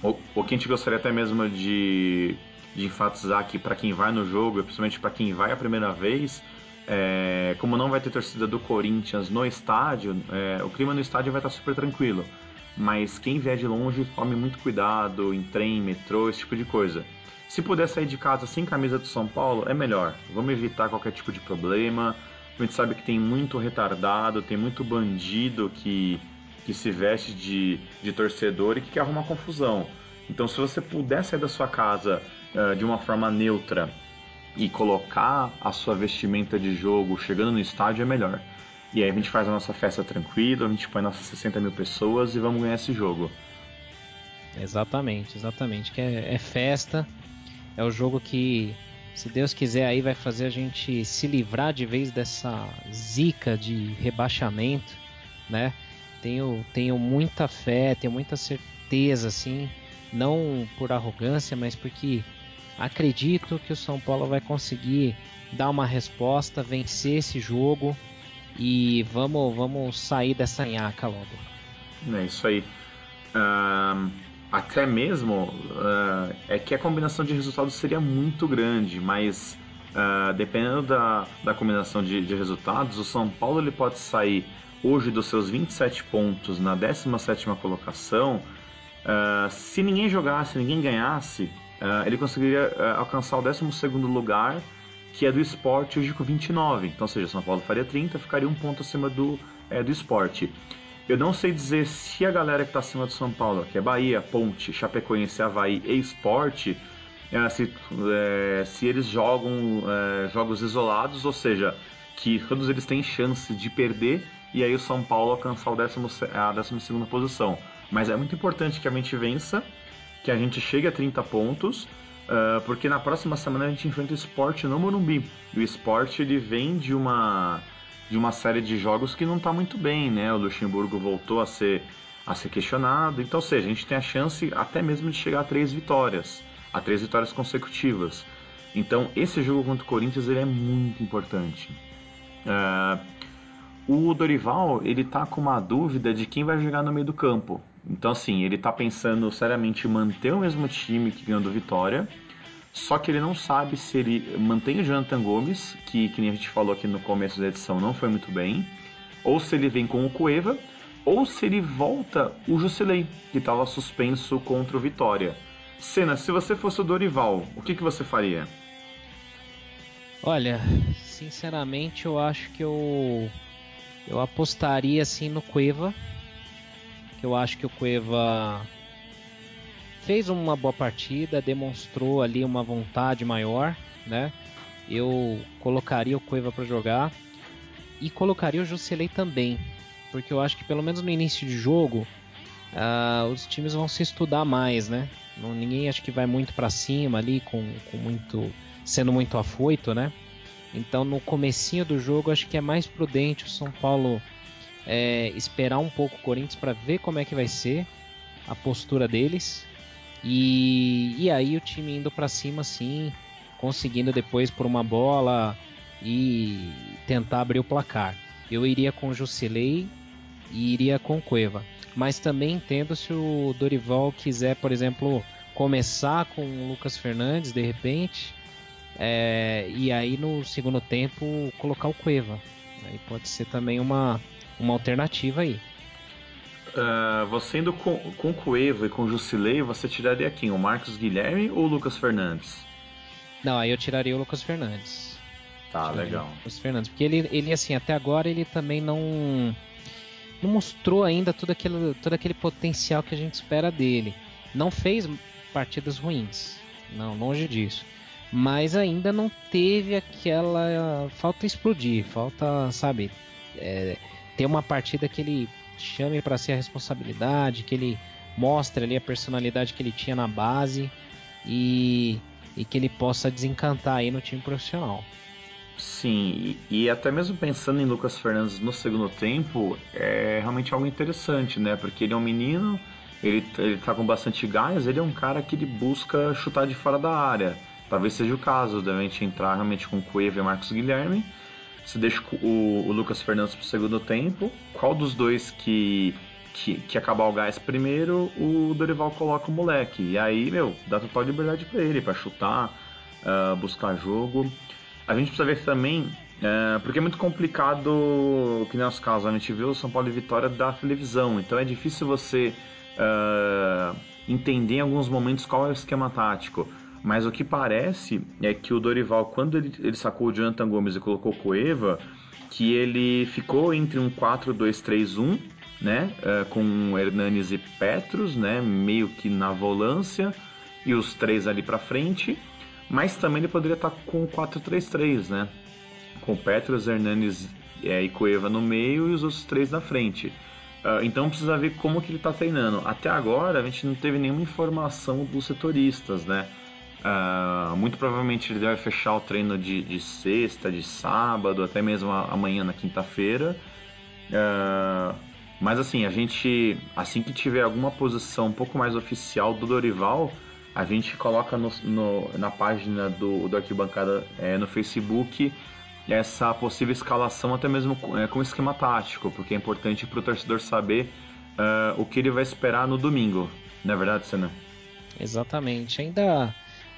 o, o que a gente gostaria até mesmo de de enfatizar que para quem vai no jogo, principalmente para quem vai a primeira vez, é, como não vai ter torcida do Corinthians no estádio, é, o clima no estádio vai estar super tranquilo. mas quem vier de longe tome muito cuidado em trem, metrô, esse tipo de coisa. Se puder sair de casa sem camisa do São Paulo, é melhor. Vamos evitar qualquer tipo de problema. A gente sabe que tem muito retardado, tem muito bandido que, que se veste de, de torcedor e que quer arrumar confusão. Então, se você puder sair da sua casa uh, de uma forma neutra e colocar a sua vestimenta de jogo chegando no estádio, é melhor. E aí a gente faz a nossa festa tranquila, a gente põe nossas 60 mil pessoas e vamos ganhar esse jogo. Exatamente, exatamente. Que é, é festa, é o jogo que, se Deus quiser, aí vai fazer a gente se livrar de vez dessa zica de rebaixamento, né? Tenho, tenho muita fé, tenho muita certeza, assim, não por arrogância, mas porque acredito que o São Paulo vai conseguir dar uma resposta, vencer esse jogo e vamos, vamos sair dessa nhaca logo. É isso aí. Uh, até mesmo uh, é que a combinação de resultados seria muito grande, mas uh, dependendo da, da combinação de, de, resultados, o São Paulo ele pode sair hoje dos seus 27 pontos na 17 colocação. Uh, se ninguém jogasse, ninguém ganhasse, ele conseguiria alcançar o 12 lugar, que é do esporte hoje com 29. Então, ou seja, São Paulo faria 30, ficaria um ponto acima do, é, do esporte. Eu não sei dizer se a galera que está acima do São Paulo, que é Bahia, Ponte, Chapecoense, Havaí e Esporte, é, se, é, se eles jogam jogos isolados, ou seja, que todos eles têm chance de perder e aí o São Paulo alcançar o décimo, a 12 posição. Mas é muito importante que a gente vença, que a gente chegue a 30 pontos, uh, porque na próxima semana a gente enfrenta o Esporte no Morumbi. E o Esporte ele vem de uma de uma série de jogos que não está muito bem, né? O Luxemburgo voltou a ser, a ser questionado. Então, ou seja, a gente tem a chance até mesmo de chegar a três vitórias, a três vitórias consecutivas. Então, esse jogo contra o Corinthians ele é muito importante. Uh, o Dorival ele tá com uma dúvida de quem vai jogar no meio do campo. Então, assim, ele tá pensando seriamente em manter o mesmo time que ganhou do Vitória só que ele não sabe se ele mantém o Jonathan Gomes, que, que nem a gente falou aqui no começo da edição, não foi muito bem, ou se ele vem com o Cueva, ou se ele volta o Jusilei, que estava suspenso contra o Vitória. Senna, se você fosse o Dorival, o que, que você faria? Olha, sinceramente eu acho que eu eu apostaria assim no Cueva, que eu acho que o Cueva fez uma boa partida, demonstrou ali uma vontade maior, né? Eu colocaria o Cueva para jogar e colocaria o Jusilei também, porque eu acho que pelo menos no início de jogo uh, os times vão se estudar mais, né? Ninguém acho que vai muito para cima ali com, com muito sendo muito afoito, né? Então no comecinho do jogo acho que é mais prudente o São Paulo é, esperar um pouco o Corinthians para ver como é que vai ser a postura deles e, e aí o time indo para cima assim, conseguindo depois por uma bola e tentar abrir o placar. Eu iria com Jusilei e iria com Cueva. Mas também entendo se o Dorival quiser, por exemplo, começar com o Lucas Fernandes de repente, é, e aí no segundo tempo colocar o Cueva. Aí pode ser também uma, uma alternativa aí. Uh, você indo com, com Cueva e com Jusilei, você tiraria quem? O Marcos Guilherme ou o Lucas Fernandes? Não, aí eu tiraria o Lucas Fernandes. Tá, tiraria legal. O Lucas Fernandes, porque ele, ele, assim, até agora ele também não não mostrou ainda todo aquele, todo aquele potencial que a gente espera dele. Não fez partidas ruins, não, longe disso. Mas ainda não teve aquela. Falta explodir, falta, sabe, é, ter uma partida que ele chame para si a responsabilidade, que ele mostre ali a personalidade que ele tinha na base e, e que ele possa desencantar aí no time profissional. Sim, e, e, até mesmo pensando em Lucas Fernandes no segundo tempo, é realmente algo interessante, né? Porque ele é um menino, ele, ele tá com bastante gás, ele é um cara que ele busca chutar de fora da área. Talvez seja o caso da gente entrar realmente com Cueva e Marcos Guilherme você deixa o, o Lucas Fernandes pro segundo tempo. Qual dos dois que, que, que acabar o gás primeiro, o Dorival coloca o moleque. E aí, meu, dá total liberdade para ele, para chutar, uh, buscar jogo. A gente precisa ver também É, porque é muito complicado, que nosso caso, a gente viu o São Paulo e Vitória da televisão, então é difícil você uh, entender em alguns momentos qual é o esquema tático. Mas o que parece é que o Dorival, quando ele, ele sacou o Jonathan Gomes e colocou o Cueva, que ele ficou entre um 4-2-3-1, né, uh, com Hernanes e Petros, né, meio que na volância, e os três ali para frente, mas também ele poderia estar com o 4-3-3, né, com Petros, Hernanes é, e Cueva no meio e os outros três na frente. Uh, então precisa ver como que ele está treinando. Até agora a gente não teve nenhuma informação dos setoristas, né? Uh, muito provavelmente ele deve fechar o treino de, de sexta, de sábado, até mesmo amanhã na quinta-feira. Uh, mas assim, a gente, assim que tiver alguma posição um pouco mais oficial do Dorival, a gente coloca no, no, na página do, do Arquibancada é, no Facebook essa possível escalação, até mesmo com, é, com esquema tático, porque é importante para o torcedor saber uh, o que ele vai esperar no domingo. Não é verdade, Senna? Exatamente. Ainda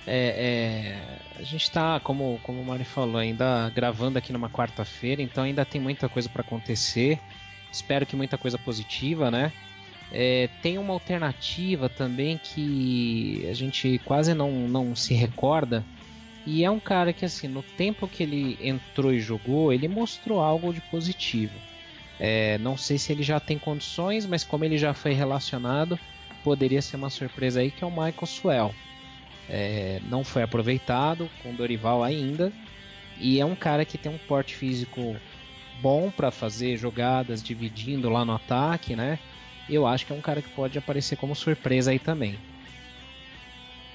é, é, a gente está, como, como o Mari falou, ainda gravando aqui numa quarta-feira, então ainda tem muita coisa para acontecer. Espero que muita coisa positiva, né? É, tem uma alternativa também que a gente quase não, não se recorda. E é um cara que, assim, no tempo que ele entrou e jogou, ele mostrou algo de positivo. É, não sei se ele já tem condições, mas como ele já foi relacionado, poderia ser uma surpresa aí, que é o Michael Swell é, não foi aproveitado com Dorival ainda. E é um cara que tem um porte físico bom para fazer jogadas dividindo lá no ataque, né? Eu acho que é um cara que pode aparecer como surpresa aí também.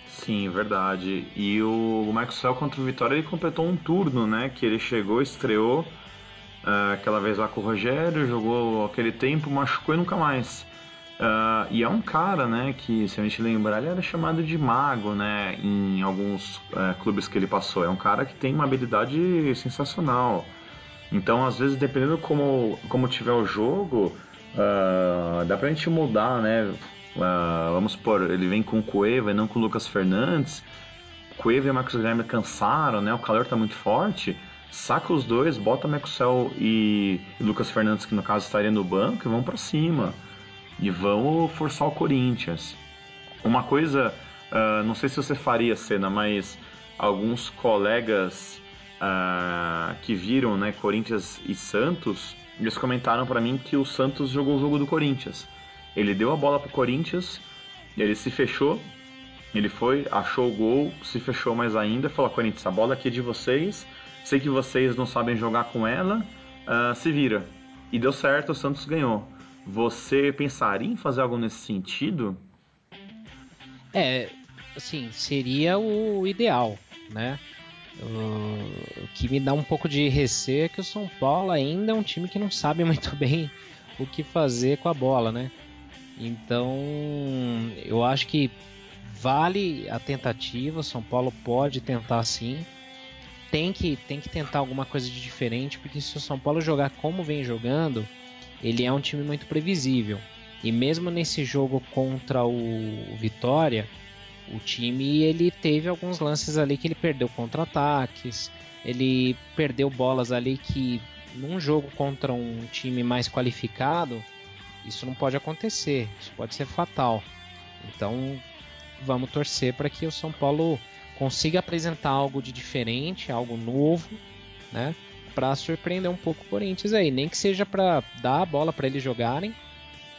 Sim, verdade. E o Maxwell contra o Vitória ele completou um turno, né? Que ele chegou, estreou uh, aquela vez lá com o Rogério, jogou aquele tempo, machucou e nunca mais. Uh, e é um cara, né, que se a gente lembrar, ele era chamado de mago, né, em alguns uh, clubes que ele passou. É um cara que tem uma habilidade sensacional. Então, às vezes, dependendo como, como tiver o jogo, uh, dá pra gente mudar, né? Uh, vamos supor, ele vem com o Cueva e não com o Lucas Fernandes. Cueva e o Marcos Guilherme cansaram, né? O calor tá muito forte. Saca os dois, bota Maxwell e, e Lucas Fernandes, que no caso estaria no banco, e vão para cima e vão forçar o Corinthians. Uma coisa, uh, não sei se você faria cena, mas alguns colegas uh, que viram né, Corinthians e Santos, eles comentaram para mim que o Santos jogou o jogo do Corinthians. Ele deu a bola pro Corinthians, ele se fechou, ele foi, achou o gol, se fechou mais ainda, falou: Corinthians, a bola aqui é de vocês, sei que vocês não sabem jogar com ela, uh, se vira. E deu certo, o Santos ganhou. Você pensaria em fazer algo nesse sentido? É, assim, seria o ideal, né? O que me dá um pouco de receio é que o São Paulo ainda é um time que não sabe muito bem o que fazer com a bola, né? Então, eu acho que vale a tentativa. O São Paulo pode tentar sim. Tem que, tem que tentar alguma coisa de diferente, porque se o São Paulo jogar como vem jogando, ele é um time muito previsível. E mesmo nesse jogo contra o Vitória, o time ele teve alguns lances ali que ele perdeu contra-ataques, ele perdeu bolas ali que num jogo contra um time mais qualificado, isso não pode acontecer, isso pode ser fatal. Então, vamos torcer para que o São Paulo consiga apresentar algo de diferente, algo novo, né? Para surpreender um pouco o Corinthians aí, nem que seja para dar a bola para eles jogarem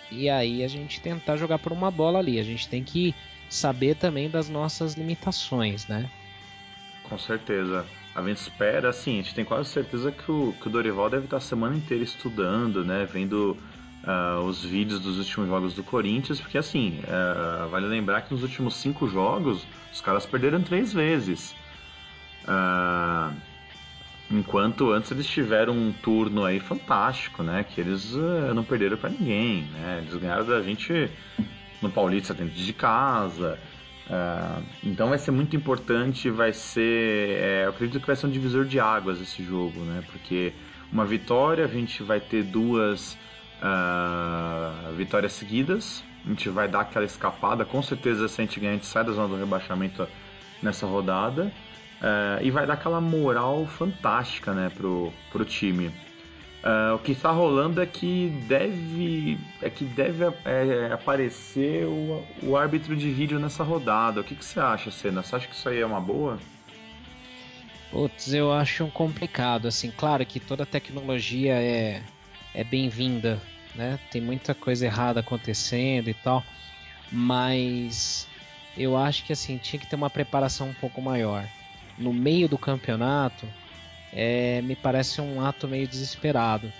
e aí a gente tentar jogar por uma bola ali. A gente tem que saber também das nossas limitações, né? Com certeza. A gente espera, assim, a gente tem quase certeza que o, que o Dorival deve estar a semana inteira estudando, né? Vendo uh, os vídeos dos últimos jogos do Corinthians, porque assim, uh, vale lembrar que nos últimos cinco jogos os caras perderam três vezes. Uh, Enquanto antes eles tiveram um turno aí fantástico, né? Que eles uh, não perderam para ninguém, né? Eles ganharam da gente no Paulista dentro de casa. Uh, então vai ser muito importante, vai ser... É, eu acredito que vai ser um divisor de águas esse jogo, né? Porque uma vitória, a gente vai ter duas uh, vitórias seguidas. A gente vai dar aquela escapada. Com certeza, se a gente ganhar, a gente sai da zona do rebaixamento nessa rodada. Uh, e vai dar aquela moral fantástica né, pro, pro time. Uh, o que está rolando é que deve, é que deve é, aparecer o, o árbitro de vídeo nessa rodada. O que, que você acha, Senna? Você acha que isso aí é uma boa? Putz, eu acho complicado. Assim, claro que toda tecnologia é, é bem-vinda, né? Tem muita coisa errada acontecendo e tal, mas eu acho que assim tinha que ter uma preparação um pouco maior no meio do campeonato, é, me parece um ato meio desesperado.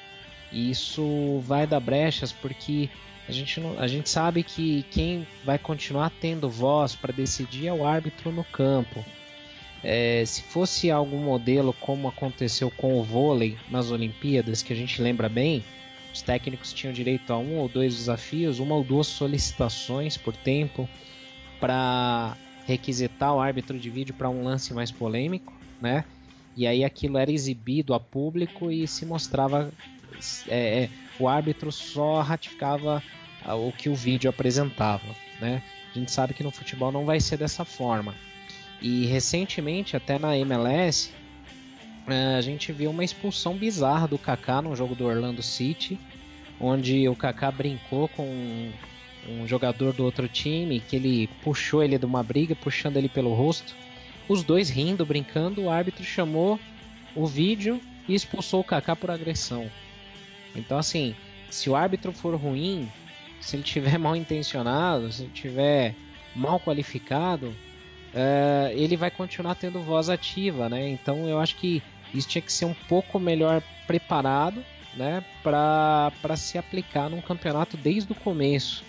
E isso vai dar brechas porque a gente, não, a gente sabe que quem vai continuar tendo voz para decidir é o árbitro no campo. É, se fosse algum modelo como aconteceu com o vôlei nas Olimpíadas, que a gente lembra bem, os técnicos tinham direito a um ou dois desafios, uma ou duas solicitações por tempo para requisitar o árbitro de vídeo para um lance mais polêmico, né? E aí aquilo era exibido a público e se mostrava é, é, o árbitro só ratificava o que o vídeo apresentava, né? A gente sabe que no futebol não vai ser dessa forma. E recentemente, até na MLS, é, a gente viu uma expulsão bizarra do Kaká no jogo do Orlando City, onde o Kaká brincou com um jogador do outro time que ele puxou ele de uma briga, puxando ele pelo rosto. Os dois rindo, brincando, o árbitro chamou o vídeo e expulsou o Kaká por agressão. Então assim, se o árbitro for ruim, se ele tiver mal intencionado, se ele tiver mal qualificado, é, ele vai continuar tendo voz ativa, né? Então eu acho que isso tinha que ser um pouco melhor preparado, né, para se aplicar num campeonato desde o começo.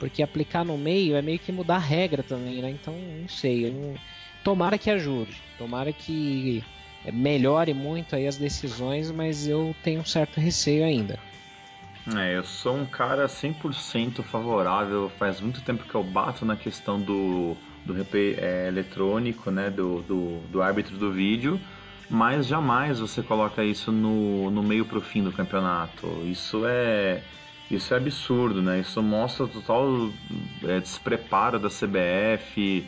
Porque aplicar no meio é meio que mudar a regra também, né? Então, não sei. Tomara que ajude. Tomara que melhore muito aí as decisões, mas eu tenho um certo receio ainda. É, eu sou um cara 100% favorável. Faz muito tempo que eu bato na questão do, do replay é, eletrônico, né? Do, do, do árbitro do vídeo mas jamais você coloca isso no, no meio pro fim do campeonato. Isso é isso é absurdo, né? Isso mostra o total é, despreparo da CBF,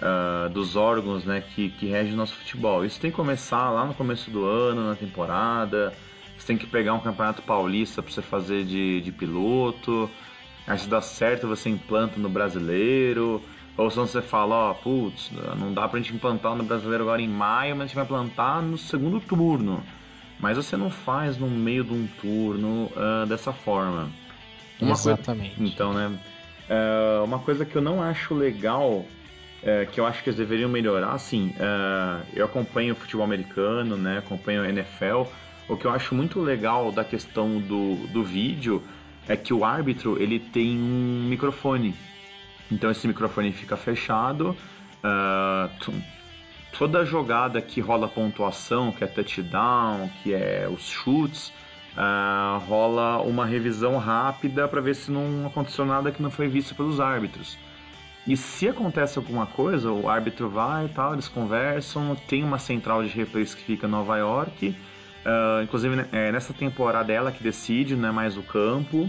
uh, ah, dos órgãos né, que, que regem o nosso futebol. Isso tem que começar lá no começo do ano, na temporada. Você tem que pegar um campeonato paulista para você fazer de, de piloto. Aí se dá certo, você implanta no brasileiro. Ou se você fala, ó, putz, não dá pra gente implantar no brasileiro agora em maio, mas a gente vai plantar no segundo turno. Mas você não faz no meio de um turno uh, dessa forma. Uma Exatamente. Coisa... Então, né? Uh, uma coisa que eu não acho legal, uh, que eu acho que eles deveriam melhorar, assim, eu acompanho o futebol americano, né? Acompanho a NFL. O que eu acho muito legal da questão do, do vídeo é que o árbitro ele tem um microfone. Então esse microfone fica fechado. Uh, toda jogada que rola pontuação, que é touchdown, que é os chutes, uh, rola uma revisão rápida para ver se não aconteceu nada que não foi visto pelos árbitros. E se acontece alguma coisa, o árbitro vai e tal, eles conversam, tem uma central de replays que fica em Nova York. Uh, inclusive é, nessa temporada é ela que decide, não é mais o campo.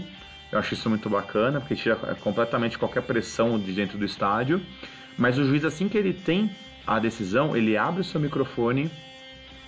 Eu acho isso muito bacana, porque tira completamente qualquer pressão de dentro do estádio. Mas o juiz, assim que ele tem a decisão, ele abre o seu microfone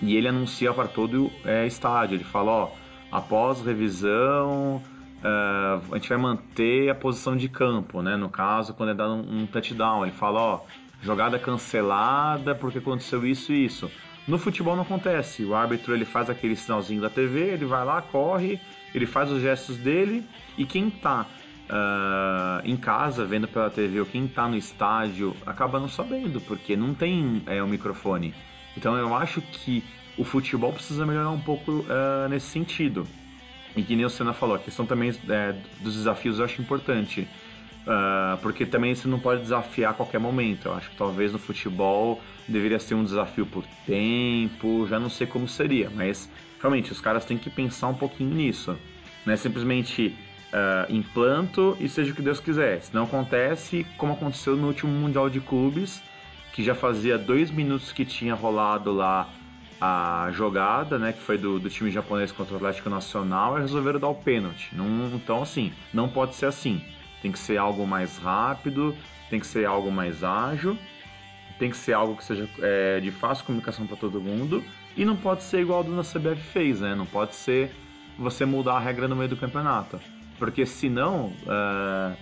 e ele anuncia para todo é, estádio. Ele fala: ó, após revisão, uh, a gente vai manter a posição de campo, né? No caso, quando é dado um, um touchdown, ele fala: ó, jogada cancelada porque aconteceu isso e isso. No futebol não acontece. O árbitro ele faz aquele sinalzinho da TV, ele vai lá, corre, ele faz os gestos dele e quem tá uh, em casa vendo pela TV ou quem está no estádio acaba não sabendo, porque não tem é, o microfone. Então eu acho que o futebol precisa melhorar um pouco uh, nesse sentido. E que nem o Senna falou, a questão também é, dos desafios eu acho importante. Uh, porque também você não pode desafiar a qualquer momento. Eu acho que talvez no futebol deveria ser um desafio por tempo, já não sei como seria, mas realmente os caras têm que pensar um pouquinho nisso. Não é simplesmente uh, implanto e seja o que Deus quiser. Se não acontece, como aconteceu no último Mundial de Clubes, que já fazia dois minutos que tinha rolado lá a jogada, né, que foi do, do time japonês contra o Atlético Nacional, e resolveram dar o pênalti. Não, então, assim, não pode ser assim. Tem que ser algo mais rápido, tem que ser algo mais ágil. tem que ser algo que seja é, de fácil comunicação para todo mundo e não pode ser igual do a CBF fez, né? Não pode ser você mudar a regra no meio do campeonato, porque senão uh,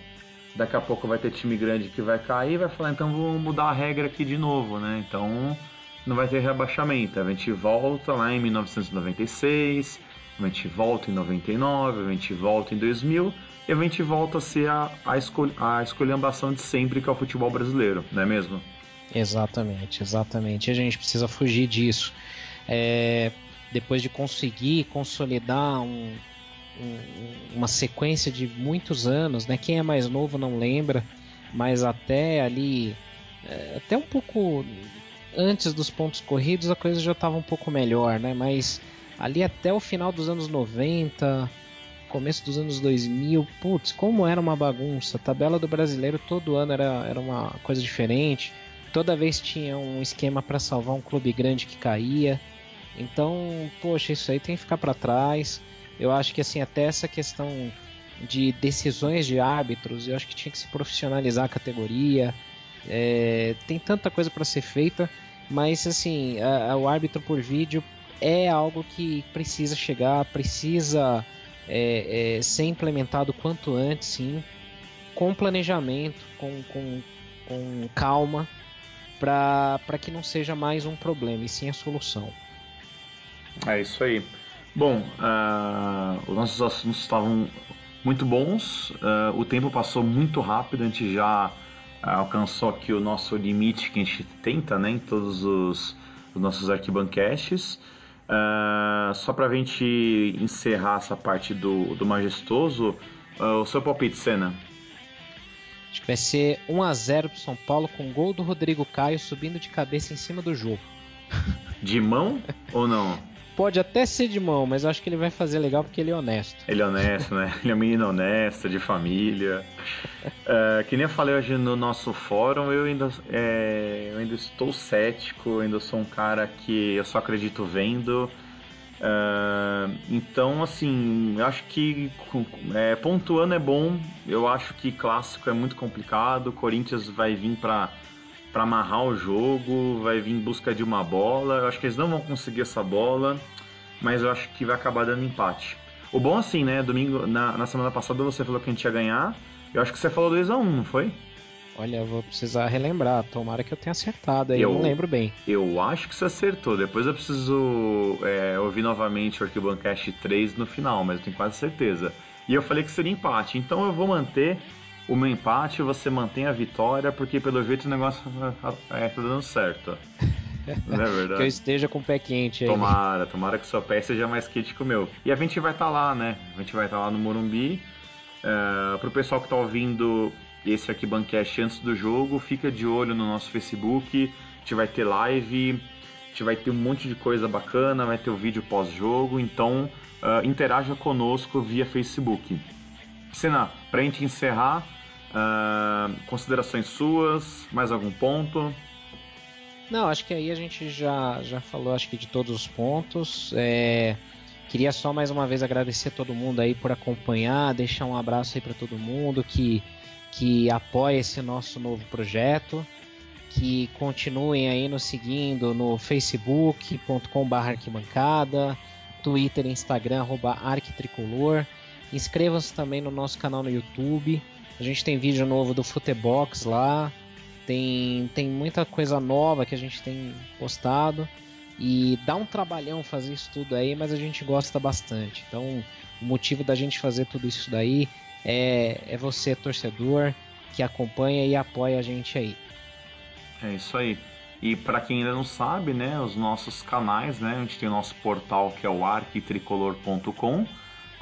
daqui a pouco vai ter time grande que vai cair e vai falar então vamos mudar a regra aqui de novo, né? Então não vai ter rebaixamento. A gente volta lá em 1996, a gente volta em 99, a gente volta em 2000 e a gente volta a ser a, a, escol a escolhambação de sempre que é o futebol brasileiro, não é mesmo? Exatamente, exatamente. A gente precisa fugir disso. É, depois de conseguir consolidar um, um, uma sequência de muitos anos, né? Quem é mais novo não lembra, mas até ali, é, até um pouco antes dos pontos corridos a coisa já estava um pouco melhor, né? Mas ali até o final dos anos 90, começo dos anos 2000, putz, como era uma bagunça. A tabela do brasileiro todo ano era, era uma coisa diferente. Toda vez tinha um esquema para salvar um clube grande que caía. Então, poxa, isso aí tem que ficar para trás. Eu acho que assim, até essa questão de decisões de árbitros, eu acho que tinha que se profissionalizar a categoria. É, tem tanta coisa para ser feita, mas assim, a, a, o árbitro por vídeo é algo que precisa chegar, precisa é, é, ser implementado quanto antes, sim, com planejamento, com, com, com calma, para que não seja mais um problema, e sim a solução. É isso aí. Bom, uh, os nossos assuntos estavam muito bons, uh, o tempo passou muito rápido, a gente já uh, alcançou aqui o nosso limite que a gente tenta né, em todos os, os nossos arquibancasts. só para a gente encerrar essa parte do, do majestoso, o seu palpite, Senna? Acho que vai ser 1x0 pro São Paulo com gol do Rodrigo Caio subindo de cabeça em cima do jogo. De mão ou não? Pode até ser de mão, mas eu acho que ele vai fazer legal porque ele é honesto. Ele é honesto, né? Ele é um menino honesto, de família. uh, que nem eu falei hoje no nosso fórum, eu ainda, é, eu ainda estou cético, eu ainda sou um cara que eu só acredito vendo. Uh, então, assim, eu acho que é, pontuando é bom. Eu acho que clássico é muito complicado. Corinthians vai vir para para amarrar o jogo, vai vir em busca de uma bola. Eu acho que eles não vão conseguir essa bola, mas eu acho que vai acabar dando empate. O bom assim, né? Domingo, na, na semana passada você falou que a gente ia ganhar. Eu acho que você falou 2x1, um, não foi? Olha, eu vou precisar relembrar. Tomara que eu tenha acertado aí, eu, eu não lembro bem. Eu acho que você acertou. Depois eu preciso é, ouvir novamente o Arquibancast 3 no final, mas eu tenho quase certeza. E eu falei que seria empate, então eu vou manter o meu empate, você mantém a vitória, porque pelo jeito o negócio é, tá dando certo. Não é verdade? que eu esteja com o pé quente aí. Tomara, tomara que o seu pé seja mais quente que o meu. E a gente vai estar tá lá, né? A gente vai estar tá lá no Morumbi. Uh, pro pessoal que tá ouvindo esse aqui Bancast antes do jogo, fica de olho no nosso Facebook. A gente vai ter live, a gente vai ter um monte de coisa bacana, vai ter o vídeo pós-jogo. Então, uh, interaja conosco via Facebook. Sena, pra gente encerrar, uh, considerações suas, mais algum ponto? Não, acho que aí a gente já, já falou acho que de todos os pontos. É, queria só mais uma vez agradecer a todo mundo aí por acompanhar, deixar um abraço aí para todo mundo que, que apoia esse nosso novo projeto. Que continuem aí nos seguindo no facebook.com.br arquibancada, Twitter Instagram, arquitricolor. Inscrevam-se também no nosso canal no YouTube. A gente tem vídeo novo do Futebox lá. Tem, tem muita coisa nova que a gente tem postado. E dá um trabalhão fazer isso tudo aí, mas a gente gosta bastante. Então, o motivo da gente fazer tudo isso daí é, é você, torcedor, que acompanha e apoia a gente aí. É isso aí. E para quem ainda não sabe, né, os nossos canais, né, a gente tem o nosso portal que é o arquitricolor.com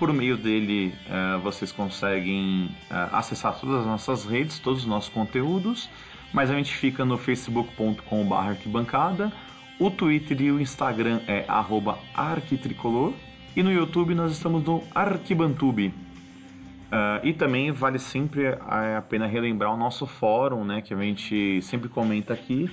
por meio dele, uh, vocês conseguem uh, acessar todas as nossas redes, todos os nossos conteúdos, mas a gente fica no facebook.com.br arquibancada, o Twitter e o Instagram é arquitricolor, e no YouTube nós estamos no Arquibantube. Uh, e também vale sempre a pena relembrar o nosso fórum, né, que a gente sempre comenta aqui.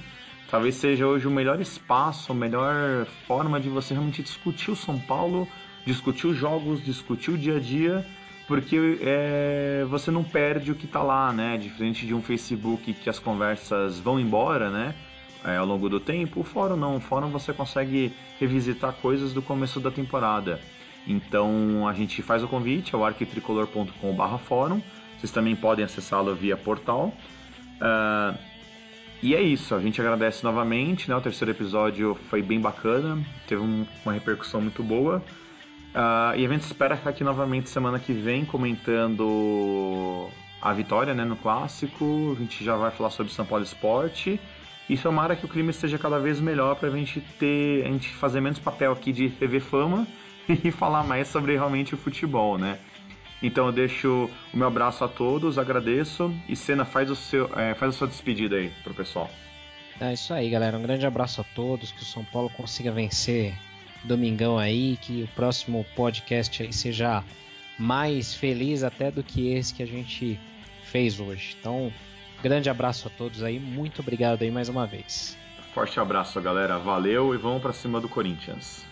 Talvez seja hoje o melhor espaço, a melhor forma de você realmente discutir o São Paulo discutir os jogos, discutir o dia a dia, porque é, você não perde o que está lá, né? Diferente de um Facebook que as conversas vão embora, né? é, ao longo do tempo. O fórum não, o fórum você consegue revisitar coisas do começo da temporada. Então a gente faz o convite ao arquitricolor.com/fórum. Vocês também podem acessá-lo via portal. Uh, e é isso, a gente agradece novamente, né? O terceiro episódio foi bem bacana, teve um, uma repercussão muito boa. Uh, e a gente espera estar aqui novamente semana que vem comentando a vitória né, no clássico. A gente já vai falar sobre São Paulo Esporte. E tomara que o clima esteja cada vez melhor para a gente ter. a gente fazer menos papel aqui de TV Fama e falar mais sobre realmente o futebol, né? Então eu deixo o meu abraço a todos, agradeço. E Senna, faz, o seu, é, faz a sua despedida aí pro pessoal. É isso aí, galera. Um grande abraço a todos. Que o São Paulo consiga vencer domingão aí. Que o próximo podcast aí seja mais feliz até do que esse que a gente fez hoje. Então, grande abraço a todos aí. Muito obrigado aí mais uma vez. Forte abraço, galera. Valeu e vamos para cima do Corinthians.